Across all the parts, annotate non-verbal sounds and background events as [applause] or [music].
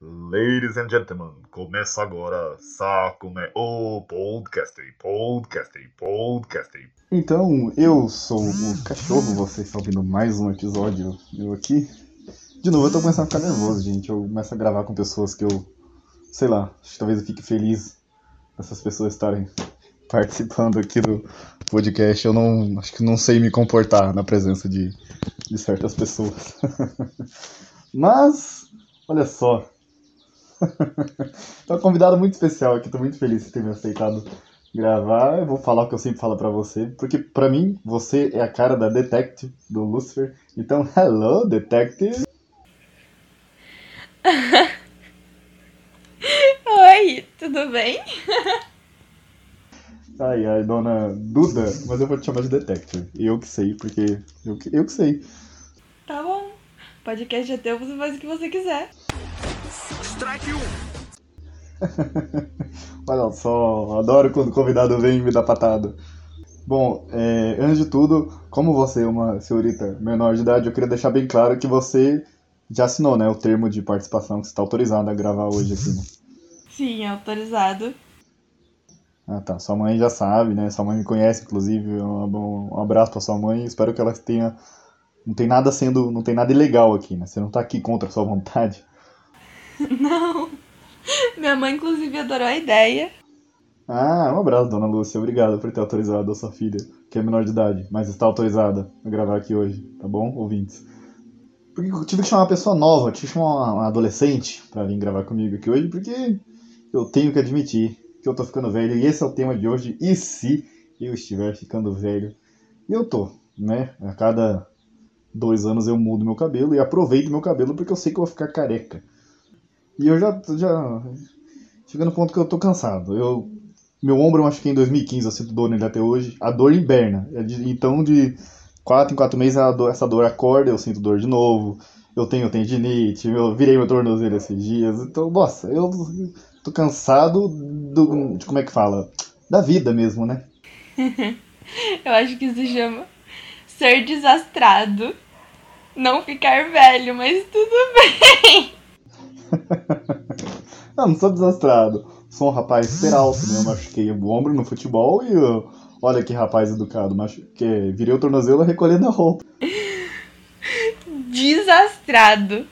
Ladies and gentlemen, começa agora Sakume, o podcast, podcast, podcast. Então, eu sou o cachorro, vocês estão ouvindo mais um episódio, eu aqui. De novo, eu tô começando a ficar nervoso, gente. Eu começo a gravar com pessoas que eu, sei lá, acho que talvez eu fique feliz dessas pessoas estarem participando aqui do podcast. Eu não, acho que não sei me comportar na presença de, de certas pessoas. [laughs] Mas, olha só, Tem um convidado muito especial aqui, tô muito feliz de ter me aceitado gravar. Eu vou falar o que eu sempre falo para você, porque para mim você é a cara da Detective do Lucifer. Então, [laughs] hello, Detective. [laughs] Oi, tudo bem? [laughs] Ai, ai, dona Duda, mas eu vou te chamar de Detective. Eu que sei, porque eu que, eu que sei. Tá bom. Podcast é teu, você faz o que você quiser. Strike 1! [laughs] Olha só, adoro quando o convidado vem e me dá patada. Bom, é, antes de tudo, como você é uma senhorita menor de idade, eu queria deixar bem claro que você já assinou, né, o termo de participação que você está autorizado a gravar hoje aqui, né? Sim, autorizado. Ah, tá. Sua mãe já sabe, né? Sua mãe me conhece, inclusive. Um, um abraço pra sua mãe. Espero que ela tenha. Não tem nada sendo. Não tem nada ilegal aqui, né? Você não tá aqui contra a sua vontade. [laughs] Não. Minha mãe, inclusive, adorou a ideia. Ah, um abraço, dona Lúcia. Obrigado por ter autorizado a sua filha, que é menor de idade, mas está autorizada a gravar aqui hoje, tá bom, ouvintes? Porque eu tive que chamar uma pessoa nova, tive que chamar uma adolescente para vir gravar comigo aqui hoje, porque eu tenho que admitir que eu tô ficando velho, e esse é o tema de hoje. E se eu estiver ficando velho? E eu tô, né? A cada dois anos eu mudo meu cabelo e aproveito meu cabelo porque eu sei que eu vou ficar careca. E eu já, já chegando no ponto que eu tô cansado. Eu, meu ombro eu machuquei em 2015, eu sinto dor nele até hoje. A dor inverna. É então, de 4 em 4 meses, dor, essa dor acorda, eu sinto dor de novo. Eu tenho tendinite, eu virei meu tornozelo esses dias. Então, nossa, eu tô cansado do, de como é que fala? Da vida mesmo, né? [laughs] eu acho que isso chama ser desastrado. Não ficar velho, mas tudo [laughs] bem. [laughs] não, não sou desastrado. Sou um rapaz super alto, né? Eu machuquei o ombro no futebol e eu... olha que rapaz educado, machuquei, virei o tornozelo recolhendo a roupa. [laughs] Desastrado.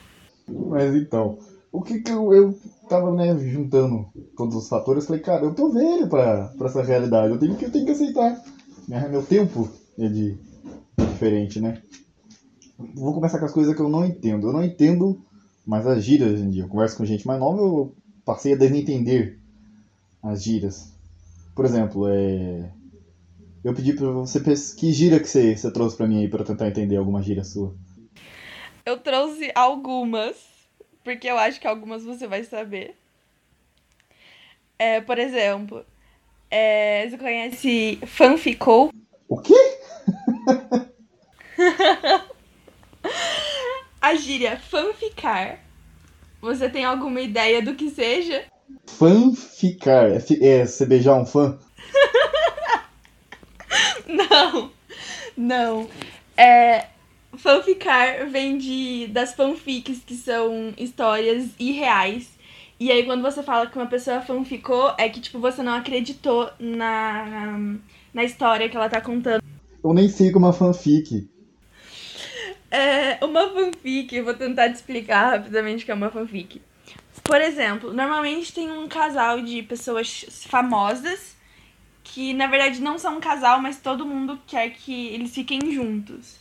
Mas então, o que que eu, eu tava, né, juntando todos os fatores, falei, cara, eu tô velho pra, pra essa realidade, eu tenho que, eu tenho que aceitar. Meu tempo é de, diferente, né? Vou começar com as coisas que eu não entendo. Eu não entendo mas as gírias hoje em dia, eu converso com gente mais nova, eu passei a desentender as gírias. Por exemplo, é... eu pedi pra você que gíria que você, você trouxe pra mim aí pra eu tentar entender alguma gíria sua. Eu trouxe algumas, porque eu acho que algumas você vai saber. É, por exemplo, é, você conhece fanficou? O quê? [laughs] a gíria fanficar. Você tem alguma ideia do que seja? Fanficar. É, é você beijar um fã? [laughs] não. Não. É, fanficar vem de, das fanfics, que são histórias irreais. E aí, quando você fala que uma pessoa fanficou, é que, tipo, você não acreditou na, na história que ela tá contando. Eu nem sei como é uma fanfic. É uma fanfic, eu vou tentar te explicar rapidamente o que é uma fanfic. Por exemplo, normalmente tem um casal de pessoas famosas que na verdade não são um casal, mas todo mundo quer que eles fiquem juntos.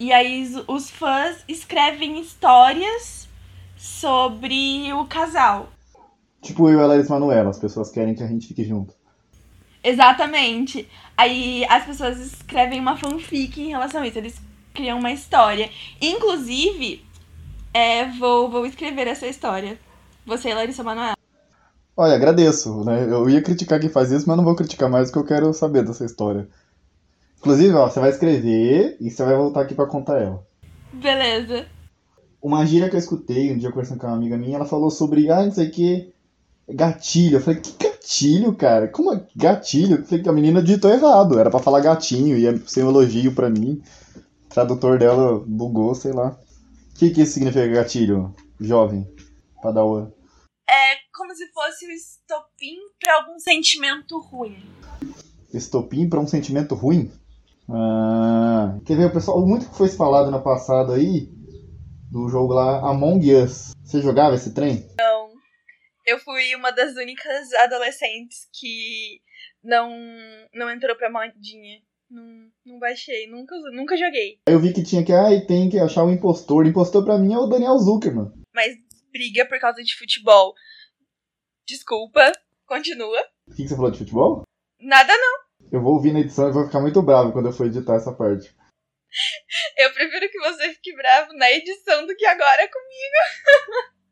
E aí os fãs escrevem histórias sobre o casal. Tipo eu e a Larissa Manoela, as pessoas querem que a gente fique junto. Exatamente. Aí as pessoas escrevem uma fanfic em relação a isso. Eles criam uma história. Inclusive, é, vou, vou escrever essa história. Você e Larissa Manoela. Olha, agradeço, né? Eu ia criticar quem faz isso, mas não vou criticar mais porque eu quero saber dessa história. Inclusive, ó, você vai escrever e você vai voltar aqui para contar ela. Beleza. Uma gíria que eu escutei um dia conversando com uma amiga minha, ela falou sobre, ah, não sei o que, gatilho. Eu falei, que gatilho, cara? Como é gatilho? Eu falei que a menina digitou errado, era para falar gatinho, ia ser um elogio para mim tradutor dela bugou, sei lá. O que, que isso significa gatilho, jovem? Padawan? É como se fosse o estopim pra algum sentimento ruim. Estopim pra um sentimento ruim? Ah, quer ver, o pessoal, muito que foi falado na passada aí, do jogo lá Among Us. Você jogava esse trem? Eu fui uma das únicas adolescentes que não, não entrou pra modinha. Não, não baixei, nunca, nunca joguei. Eu vi que tinha que, ai, tem que achar o impostor. O impostor pra mim é o Daniel Zuckerman. Mas briga por causa de futebol. Desculpa, continua. O que, que você falou de futebol? Nada não. Eu vou ouvir na edição e vou ficar muito bravo quando eu for editar essa parte. [laughs] Eu prefiro que você fique bravo na edição do que agora comigo. [laughs]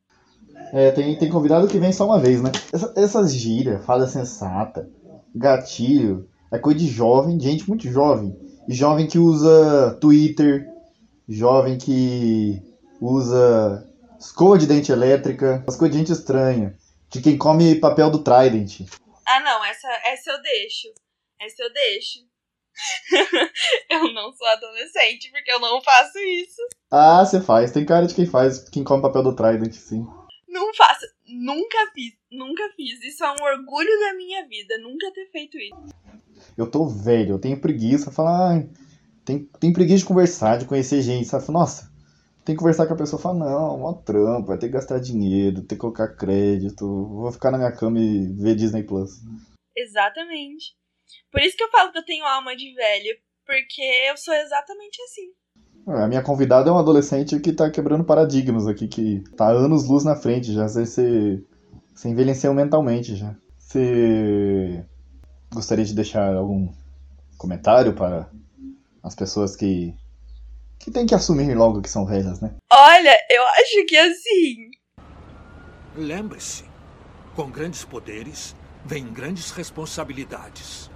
É, tem, tem convidado que vem só uma vez, né? Essa, essas gírias, fala sensata, gatilho, é coisa de jovem, gente muito jovem. E jovem que usa Twitter, jovem que usa escova de dente elétrica, as coisas de gente estranha. De quem come papel do Trident. Ah não, essa, essa eu deixo. Essa eu deixo. [laughs] eu não sou adolescente, porque eu não faço isso. Ah, você faz. Tem cara de quem faz, quem come papel do Trident, sim. Não faço. Nunca fiz. Nunca fiz. Isso é um orgulho da minha vida. Nunca ter feito isso. Eu tô velho, eu tenho preguiça. Falar, ah, tem, tem preguiça de conversar, de conhecer gente. Sabe? Nossa, tem que conversar com a pessoa. Fala, não, mó trampo, vai ter que gastar dinheiro, ter que colocar crédito. Vou ficar na minha cama e ver Disney Plus. Exatamente. Por isso que eu falo que eu tenho alma de velho. Porque eu sou exatamente assim. A minha convidada é um adolescente que tá quebrando paradigmas aqui, que tá anos luz na frente já. Você, você envelheceu mentalmente já. Você gostaria de deixar algum comentário para as pessoas que que tem que assumir logo que são velhas, né? Olha, eu acho que assim. Lembre-se: com grandes poderes vem grandes responsabilidades.